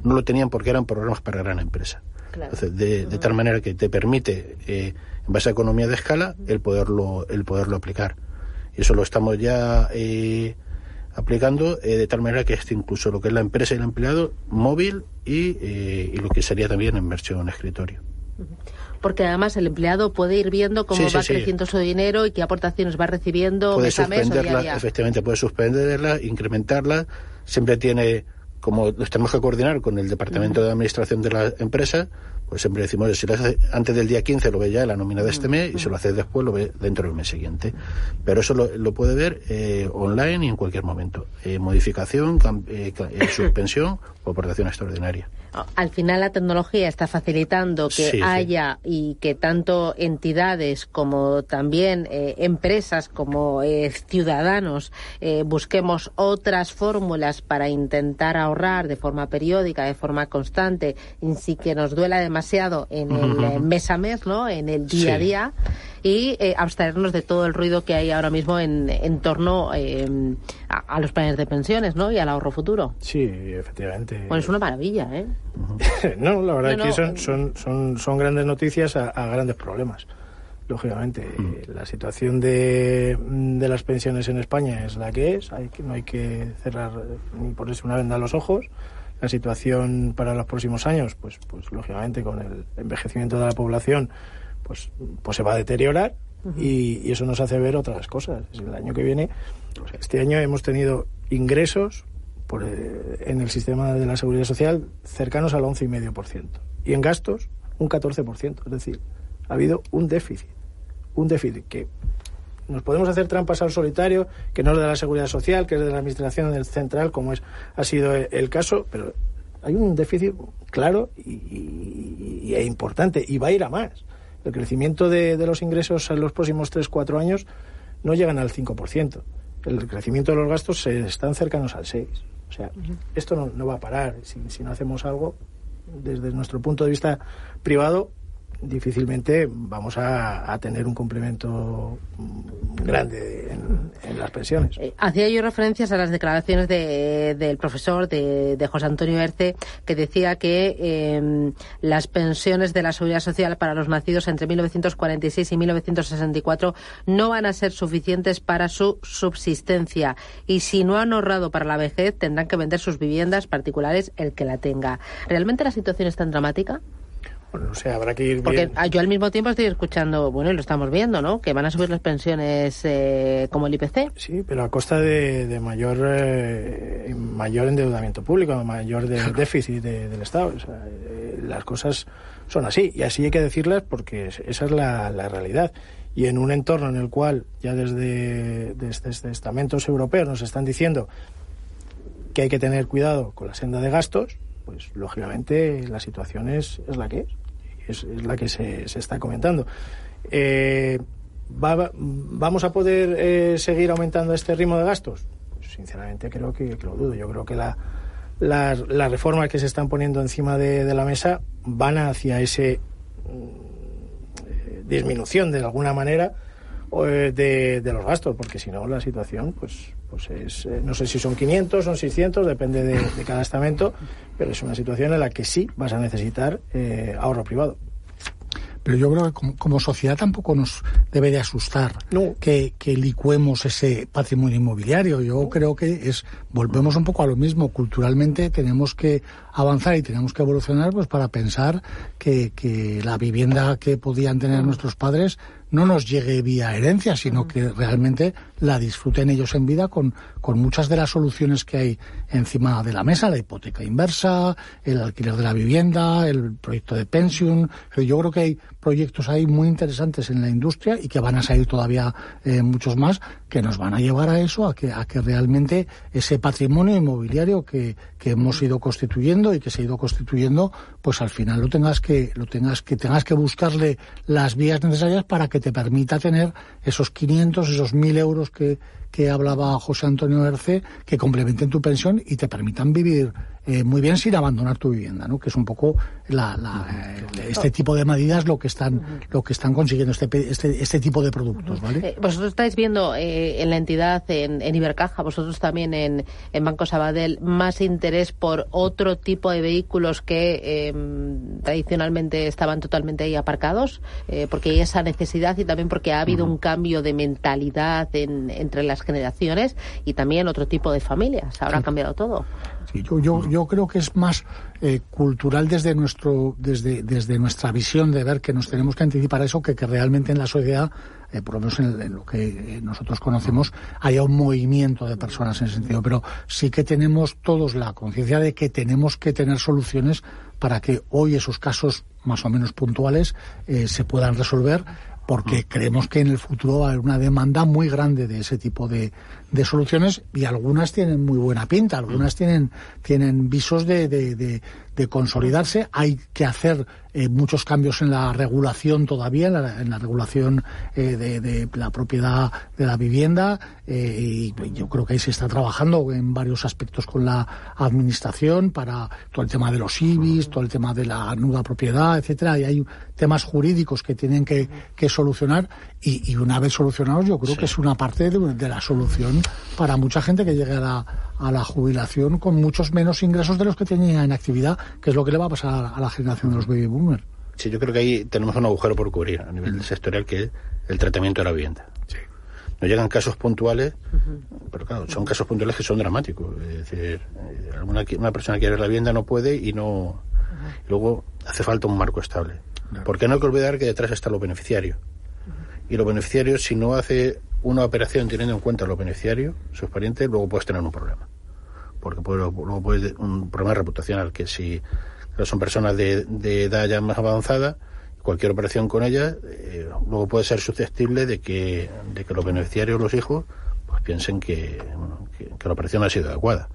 no lo tenían porque eran programas para gran empresa. Entonces, de, de tal manera que te permite, eh, en base a economía de escala, el poderlo, el poderlo aplicar. Y eso lo estamos ya eh, aplicando eh, de tal manera que esté incluso lo que es la empresa y el empleado móvil y, eh, y lo que sería también en versión escritorio. Porque además el empleado puede ir viendo cómo Sí, va sí. creciendo su dinero y qué aportaciones va recibiendo puede mes a mes o día a suspenderla, día. efectivamente, puede suspenderla, incrementarla. Siempre tiene, como los tenemos que coordinar con el departamento de administración de la empresa, pues siempre decimos, si lo haces antes del día 15 lo ve ya la nómina de este mes y si lo haces después lo ve dentro del mes siguiente. Pero eso lo, lo puede ver eh, online y en cualquier momento. Eh, modificación, eh, eh, suspensión o aportación extraordinaria. Al final la tecnología está facilitando que Sí, sí. haya y que tanto entidades como también eh, empresas como eh, ciudadanos eh, busquemos otras fórmulas para intentar ahorrar de forma periódica, de forma constante, y sin que nos duela demasiado en el mes a mes, ¿no? En el día a Sí. día y eh, abstraernos de todo el ruido que hay ahora mismo en, en torno eh, a, a los planes de pensiones, ¿no? Y al ahorro futuro. Sí, efectivamente. Bueno, es una maravilla, ¿eh? no, la verdad No, que no. son, son, son, son grandes noticias a, a grandes problemas. Lógicamente, eh, la situación de, de las pensiones en España es la que es, hay que, no hay que cerrar ni ponerse una venda a los ojos. La situación para los próximos años, pues, pues lógicamente con el envejecimiento de la población, pues, pues se va a deteriorar y, y eso nos hace ver otras cosas. El año que viene, pues, este año hemos tenido ingresos por, eh, en el sistema de la seguridad social cercanos al 11,5%. Y en gastos, un 14%. Es decir, ha habido un déficit. Un déficit que nos podemos hacer trampas al solitario, que no es de la seguridad social, que es de la administración del central, como es ha sido el, caso, pero hay un déficit claro y, y- y- e importante, y va a ir a más. El crecimiento de, de los ingresos en los próximos 3-4 años no llegan al 5%. El crecimiento de los gastos se están cercanos al 6%. O sea, esto no, no va a parar. Si, si no hacemos algo, desde nuestro punto de vista privado, difícilmente vamos a, tener un complemento grande en, las pensiones. Eh, Hacía yo referencias a las declaraciones de- del profesor, de, de José Antonio Erce, que decía que eh, las pensiones de la seguridad social para los nacidos entre 1946 y 1964 no van a ser suficientes para su subsistencia. Y si no han ahorrado para la vejez, tendrán que vender sus viviendas particulares el que la tenga. ¿Realmente la situación es tan dramática? Bueno, o sea, habrá que ir Porque bien. yo al mismo tiempo estoy escuchando, bueno, y lo estamos viendo, ¿no? Que van a subir las pensiones eh, como el IPC. Sí, pero a costa de, de mayor eh, mayor endeudamiento público, mayor de- déficit de- del Estado. O sea, eh, las cosas son así y así hay que decirlas porque es- esa es la, la realidad. Y en un entorno en el cual ya desde, desde, desde estamentos europeos nos están diciendo que hay que tener cuidado con la senda de gastos, pues lógicamente la situación es, es la que es. Es, la que se, se está comentando. Eh, ¿va- ¿Vamos a poder eh, seguir aumentando este ritmo de gastos? Pues, sinceramente creo que, lo dudo. Yo creo que la- las, las reformas que se están poniendo encima de, de la mesa van hacia ese mm, eh, disminución de alguna manera de, de, los gastos, porque si no la situación, pues, pues es, eh, no sé si son 500, son 600, depende de, de, cada estamento, pero es una situación en la que sí vas a necesitar eh, ahorro privado. Pero yo creo que como, como sociedad tampoco nos debe de asustar no. que, que licuemos ese patrimonio inmobiliario. Yo creo que es volvemos un poco a lo mismo. Culturalmente tenemos que avanzar y tenemos que evolucionar pues para pensar que, que la vivienda que podían tener nuestros padres no nos llegue vía herencia, sino que realmente la disfruten ellos en vida con, con muchas de las soluciones que hay encima de la mesa, la hipoteca inversa, el alquiler de la vivienda, el proyecto de pensión. Yo creo que hay proyectos ahí muy interesantes en la industria y que van a salir todavía eh, muchos más que nos van a llevar a eso, a que, a que realmente ese patrimonio inmobiliario que, que hemos ido constituyendo y que se ha ido constituyendo, pues al final lo tengas que, lo tengas que, tengas que buscarle las vías necesarias para que te permita tener esos 500, esos 1000 euros que, que hablaba José Antonio Herce, que complementen tu pensión y te permitan vivir eh, muy bien sin abandonar tu vivienda, ¿no? Que es un poco la, la, eh, este tipo de medidas lo que están lo que están consiguiendo este este, este tipo de productos, ¿vale? Eh, vosotros estáis viendo eh, en la entidad en, en, Ibercaja, vosotros también en, en Banco Sabadell más interés por otro tipo de vehículos que tradicionalmente estaban totalmente ahí aparcados, porque hay esa necesidad y también porque ha habido uh -huh. un cambio de mentalidad en, entre las generaciones y también otro tipo de familias. Ahora sí. ha cambiado todo. Sí, yo, yo, yo creo que es más eh, cultural desde nuestro desde, desde nuestra visión de ver que nos tenemos que anticipar a eso que que realmente en la sociedad eh, por lo menos en, en, lo que nosotros conocemos haya un movimiento de personas en ese sentido pero sí que tenemos todos la conciencia de que tenemos que tener soluciones para que hoy esos casos más o menos puntuales eh, se puedan resolver porque creemos que en el futuro va a haber una demanda muy grande de ese tipo de, de soluciones y algunas tienen muy buena pinta, algunas tienen, tienen visos de, de, de, de consolidarse. Hay que hacer eh, muchos cambios en la regulación todavía, en la, en la regulación eh, de, de, la propiedad de la vivienda eh, y yo creo que ahí se está trabajando en varios aspectos con la administración para todo el tema de los IBIs, todo el tema de la nuda propiedad, etcétera. Y hay temas jurídicos que tienen que, que solucionar y, y, una vez solucionados yo creo sí. que es una parte de, de, la solución para mucha gente que llegue a la, a la jubilación con muchos menos ingresos de los que tenía en actividad, que es lo que le va a pasar a la generación de los baby boomers. Sí, yo creo que ahí tenemos un agujero por cubrir a nivel sectorial que es el tratamiento de la vivienda. Sí. Nos llegan casos puntuales, uh -huh. pero claro, son casos puntuales que son dramáticos. Es decir, alguna, una persona quiere la vivienda no puede y no. Uh -huh. Luego hace falta un marco estable. Claro. Porque no hay que olvidar que detrás están los beneficiarios. Uh -huh. Y los beneficiarios, si no hace una operación teniendo en cuenta los beneficiarios, sus parientes, luego puedes tener un problema. Porque luego puedes un problema reputacional, que si son personas de, edad ya más avanzada, cualquier operación con ellas, eh, luego puede ser susceptible de que, de que los beneficiarios, los hijos, pues piensen que, bueno, que, la operación ha sido adecuada.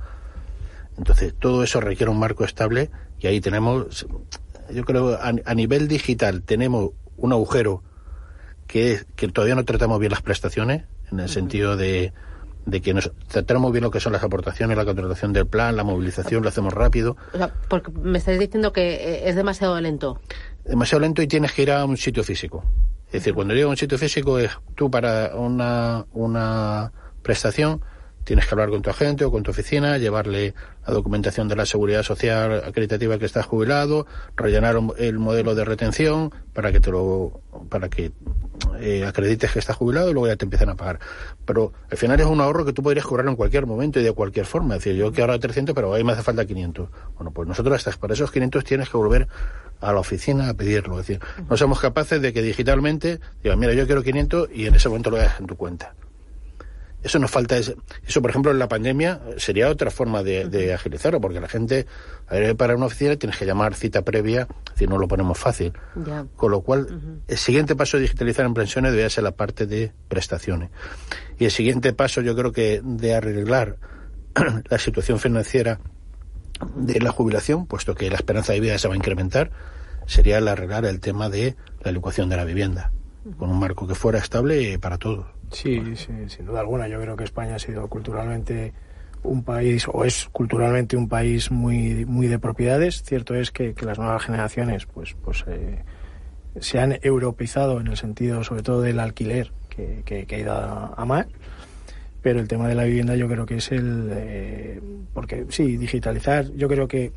Entonces, todo eso requiere un marco estable y ahí tenemos, yo creo, a nivel digital tenemos un agujero que todavía no tratamos bien las prestaciones, en el uh -huh. sentido de, de que nos tratamos bien lo que son las aportaciones, la contratación del plan, la movilización, lo hacemos rápido. O sea, porque me estáis diciendo que eh, es demasiado lento. Demasiado lento y tienes que ir a un sitio físico. Es decir, cuando llego a un sitio físico es tú para una, una prestación tienes que hablar con tu agente o con tu oficina, llevarle la documentación de la seguridad social acreditativa que estás jubilado, rellenar el modelo de retención para que te lo para que eh, acredites que estás jubilado y luego ya te empiezan a pagar. Pero al final es un ahorro que tú podrías cobrar en cualquier momento y de cualquier forma. Es decir, yo quiero ahorrar 300, pero ahí me hace falta 500. Bueno, pues nosotros hasta para esos 500 tienes que volver a la oficina a pedirlo. Es decir, no somos capaces de que digitalmente digan, mira, yo quiero 500 y en ese momento lo dejas en tu cuenta. Eso nos falta. Eso, por ejemplo, en la pandemia sería otra forma de, de agilizarlo, porque la gente, a ver, para una oficina tienes que llamar cita previa, si no lo ponemos fácil. Con lo cual, uh -huh. el siguiente paso de digitalizar en pensiones debería ser la parte de prestaciones. Y el siguiente paso, yo creo que de arreglar la situación financiera de la jubilación, puesto que la esperanza de vida se va a incrementar, sería el arreglar el tema de la ecuación de la vivienda. Con un marco que fuera estable para todos. Sí, sí, sin duda alguna. Yo creo que España ha sido culturalmente un país, o es culturalmente un país muy, muy de propiedades. Cierto es que, que las nuevas generaciones pues, pues, eh, se han europeizado en el sentido sobre todo del alquiler, que, que, que ha ido a, a mal pero el tema de la vivienda yo creo que es el eh, porque sí digitalizar yo creo que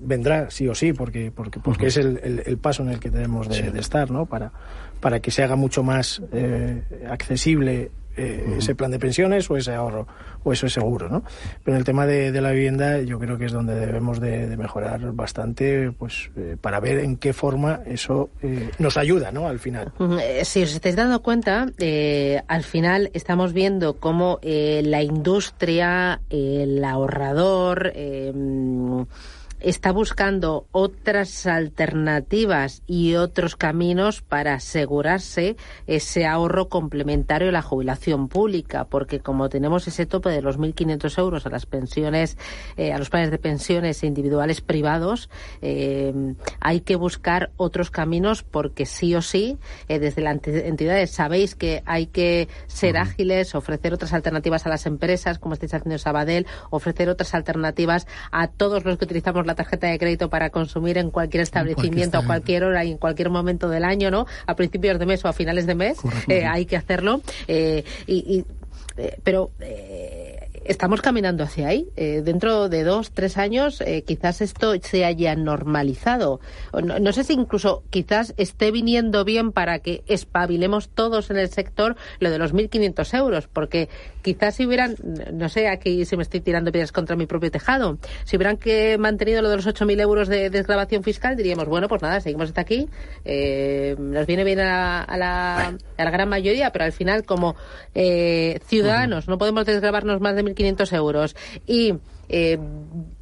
vendrá sí o sí porque porque porque es el, el, el paso en el que tenemos de, Sí. de estar no para para que se haga mucho más eh, accesible eh, ese plan de pensiones o ese ahorro o eso es seguro no pero en el tema de, de la vivienda yo creo que es donde debemos de, de mejorar bastante pues eh, para ver en qué forma eso eh, nos ayuda no al final. Si os estáis dando cuenta, eh, al final estamos viendo cómo eh, la industria, el ahorrador, está buscando otras alternativas y otros caminos para asegurarse ese ahorro complementario a la jubilación pública, porque como tenemos ese tope de los 1.500 euros a las pensiones, eh, a los planes de pensiones individuales privados, eh, hay que buscar otros caminos porque sí o sí, eh, desde las enti- entidades sabéis que hay que ser ágiles, ofrecer otras alternativas a las empresas, como estáis haciendo en Sabadell, ofrecer otras alternativas a todos los que utilizamos la tarjeta de crédito para consumir en cualquier establecimiento a cualquier hora y en cualquier momento del año, ¿no? A principios de mes o a finales de mes, eh, hay que hacerlo. Eh, y, y, eh, pero eh, estamos caminando hacia ahí. Eh, dentro de dos, tres años, eh, quizás esto se haya normalizado. No, no sé si incluso quizás esté viniendo bien para que espabilemos todos en el sector lo de los 1.500 euros, porque quizás si hubieran, no sé, aquí si me estoy tirando piedras contra mi propio tejado, si hubieran que mantenido lo de los 8.000 euros de desgrabación fiscal, diríamos, bueno, pues nada, seguimos hasta aquí, eh, nos viene bien a, a la, a la gran mayoría, pero al final como eh, ciudadanos no podemos desgrabarnos más de 1.500 euros y eh,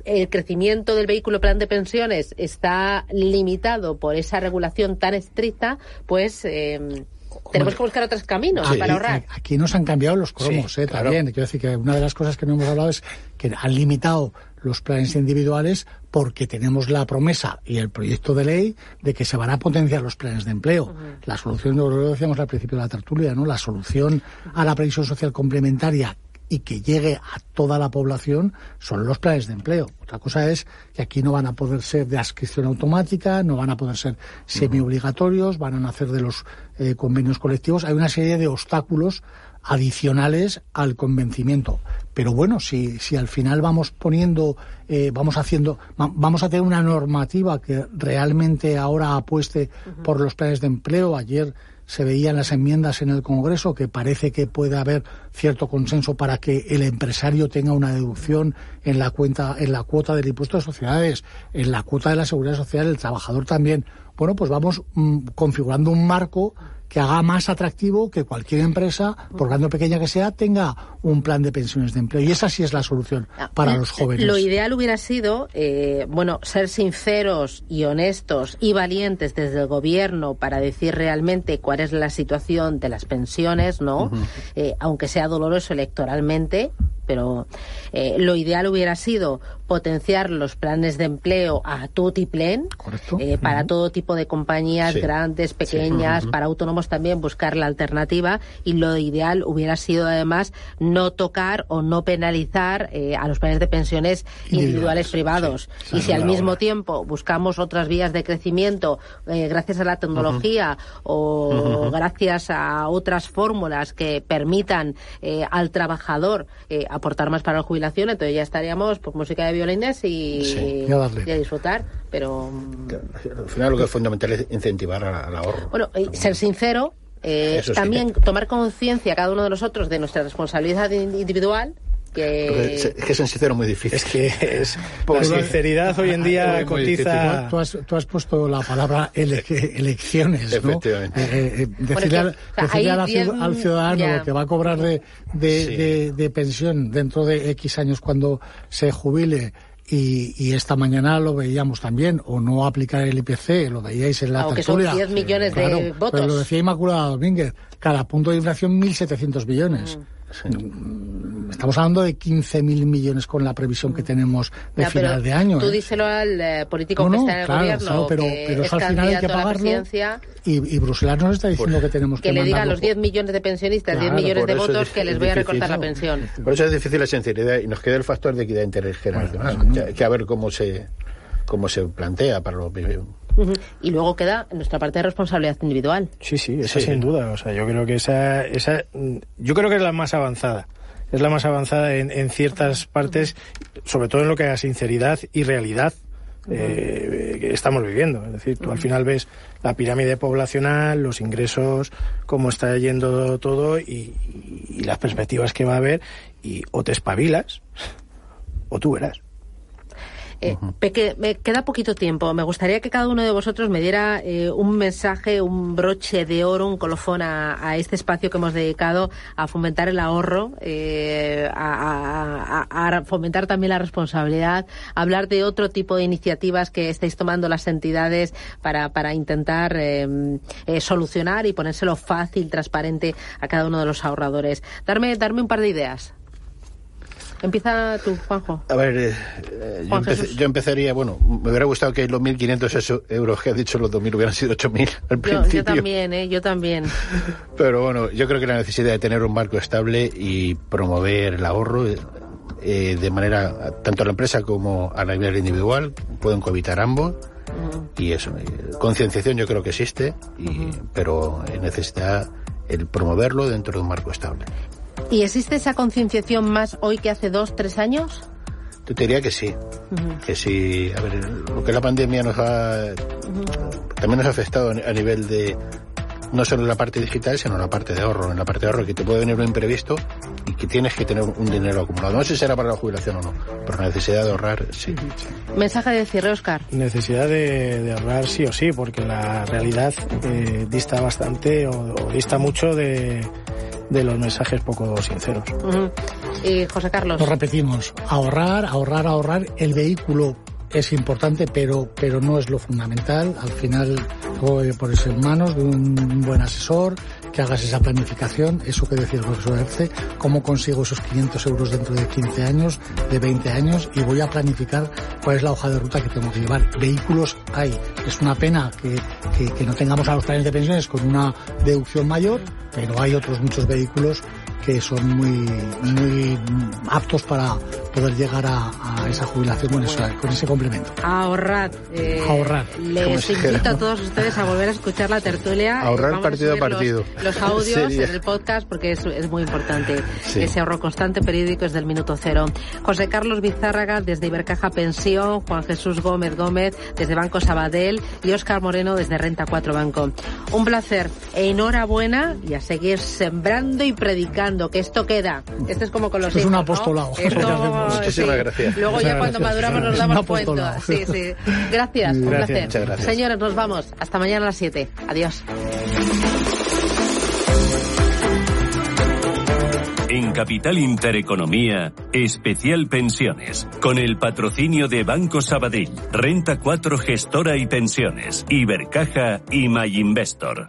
el crecimiento del vehículo plan de pensiones está limitado por esa regulación tan estricta, pues eh, tenemos que buscar otros caminos para ahorrar. Aquí nos han cambiado los cromos, Sí, eh, claro. también. Quiero decir que una de las cosas que no hemos hablado es que han limitado los planes individuales porque tenemos la promesa y el proyecto de ley de que se van a potenciar los planes de empleo. La solución, lo decíamos al principio de la tertulia, ¿no? La solución a la previsión social complementaria y que llegue a toda la población son los planes de empleo. Otra cosa es que aquí no van a poder ser de adscripción automática, no van a poder ser semi-obligatorios, van a nacer de los eh, convenios colectivos. Hay una serie de obstáculos adicionales al convencimiento. Pero bueno, si, si al final vamos poniendo, eh, vamos haciendo, va- vamos a tener una normativa que realmente ahora apueste por los planes de empleo. Ayer se veían las enmiendas en el Congreso que parece que puede haber cierto consenso para que el empresario tenga una deducción en la cuenta, en la cuota del impuesto de sociedades, en la cuota de la seguridad social, el trabajador también. Bueno, pues vamos mm, configurando un marco que haga más atractivo que cualquier empresa, por grande o pequeña que sea, tenga un plan de pensiones de empleo. Y esa sí es la solución para los jóvenes. Lo ideal hubiera sido, eh, bueno, ser sinceros y honestos y valientes desde el gobierno para decir realmente cuál es la situación de las pensiones, ¿no? Eh, aunque sea doloroso electoralmente, pero eh, lo ideal hubiera sido potenciar los planes de empleo a tutiplén eh, para todo tipo de compañías Sí. grandes, pequeñas, para autónomos también buscar la alternativa. Y lo ideal hubiera sido además no tocar o no penalizar eh, a los planes de pensiones individuales, privados. y si al mismo tiempo buscamos otras vías de crecimiento eh, gracias a la tecnología o gracias a otras fórmulas que permitan al trabajador aportar más para la jubilación, entonces ya estaríamos pues música de violines y, Sí. Y a darle. y a disfrutar. Pero mm, Al final lo que es fundamental es incentivar a- al ahorro. bueno, y ser sincero, eh, sí. también tomar conciencia cada uno de nosotros de nuestra responsabilidad in- individual. Que, es que ser sincero es muy difícil. Es que es, la sinceridad hoy en día difícil. cotiza... Tú has, tú has puesto la palabra ele- elecciones, ¿no? Efectivamente. Eh, eh, eh, Bueno, decirle que, al- o sea, decirle al ciudadano ya. lo que va a cobrar de, de, Sí. de- de pensión dentro de X años cuando se jubile y, y esta mañana lo veíamos también, o no aplicar el IPC, lo veíais en la Aunque son tertulia. 10 millones de Claro, votos. Pero lo decía Inmaculada Domínguez, cada punto de inflación 1.700 millones. Mm, Estamos hablando de 15.000 millones con la previsión que tenemos de Ya, final de año. Tú ¿eh? díselo al eh, político No, que no, está en el claro, gobierno, claro, pero- que pero es al final hay que pagarlo. Y, y Bruselas nos está diciendo que tenemos que, que le diga a los 10 millones de pensionistas, 10 Claro, millones por de votos, que les es voy a recortar la pensión. Por eso es difícil la sinceridad y nos queda el factor de equidad intergeneracional, que, que a ver cómo se, como se plantea para los Ujú. Y luego queda nuestra parte de responsabilidad individual. Sí, sí, esa Sí. sin duda. O sea, yo creo que esa, esa, yo creo que es la más avanzada. Es la más avanzada en, en ciertas partes, sobre todo en lo que a sinceridad y realidad eh, que estamos viviendo. Es decir, tú al final ves la pirámide poblacional, los ingresos, cómo está yendo todo y, y las perspectivas que va a haber y o te espabilas o tú verás. Eh, me queda poquito tiempo. Me gustaría que cada uno de vosotros me diera eh, un mensaje, un broche de oro, un colofón a, a este espacio que hemos dedicado a fomentar el ahorro, eh, a, a- a- a fomentar también la responsabilidad, a hablar de otro tipo de iniciativas que estáis tomando las entidades para, para intentar eh, eh, solucionar y ponérselo fácil, transparente a cada uno de los ahorradores. Darme, darme un par de ideas. Empieza tú, Juanjo. A ver, eh, eh, yo, Juan empecé- Jesús. yo empezaría, bueno, me hubiera gustado que los 1.500 eso- euros que has dicho los 2.000 hubieran sido 8.000 al Yo, principio. yo también, ¿eh? Yo también. Pero bueno, yo creo que la necesidad de tener un marco estable y promover el ahorro eh, eh, de manera, tanto a la empresa como a nivel individual, pueden cohabitar ambos. Y eso, eh, concienciación yo creo que existe, y, pero eh, necesita el promoverlo dentro de un marco estable. ¿Y existe esa concienciación más hoy que hace dos, tres años? Yo te diría que sí, que sí. A ver, lo que la pandemia nos ha, también nos ha afectado a nivel de, no solo en la parte digital, sino en la parte de ahorro. En la parte de ahorro que te puede venir un imprevisto y que tienes que tener un dinero acumulado. No sé si será para la jubilación o no, pero la necesidad de ahorrar, sí. Mensaje de cierre, Oscar. necesidad de, de ahorrar sí o sí, porque la realidad eh, dista bastante o, o dista mucho de, de los mensajes poco sinceros. Y José Carlos. Lo repetimos, ahorrar, ahorrar, ahorrar. El vehículo es importante, pero, pero no es lo fundamental. Al final, todo debe ponerse en manos de un buen asesor, que hagas esa planificación, eso que decía el profesor Erce, cómo consigo esos 500 euros dentro de 15 años, de 20 años, y voy a planificar cuál es la hoja de ruta que tengo que llevar. Vehículos hay. Es una pena que, que, que no tengamos a los planes de pensiones con una deducción mayor, pero hay otros muchos vehículos que son muy, muy aptos para poder llegar a, a esa jubilación con, eso- con ese complemento. Ahorrad. eh, Les invito a todos ustedes a volver a escuchar la tertulia. Ahorrar Vamos partido a partido. Los, audios Sería. en el podcast porque es, es muy importante. Sí. Ese ahorro constante periódico es del minuto cero. José Carlos Bizárraga desde Ibercaja Pensión, Juan Jesús Gómez Gómez desde Banco Sabadell y Óscar Moreno desde Renta 4 Banco. Un placer. Enhorabuena y a seguir sembrando y predicando, que esto queda. Esto es como con los Esto es un hijos, ¿no? apostolado. Esto. Muchísimas sí. gracias. Luego ya cuando maduramos nos damos cuenta. apostolado. Sí, sí. Gracias, un Gracias. placer. Muchas gracias. Señores, nos vamos. Hasta mañana a las 7. Adiós. En Capital Intereconomía, especial pensiones, con el patrocinio de Banco Sabadell, Renta 4 Gestora y Pensiones, Ibercaja y MyInvestor.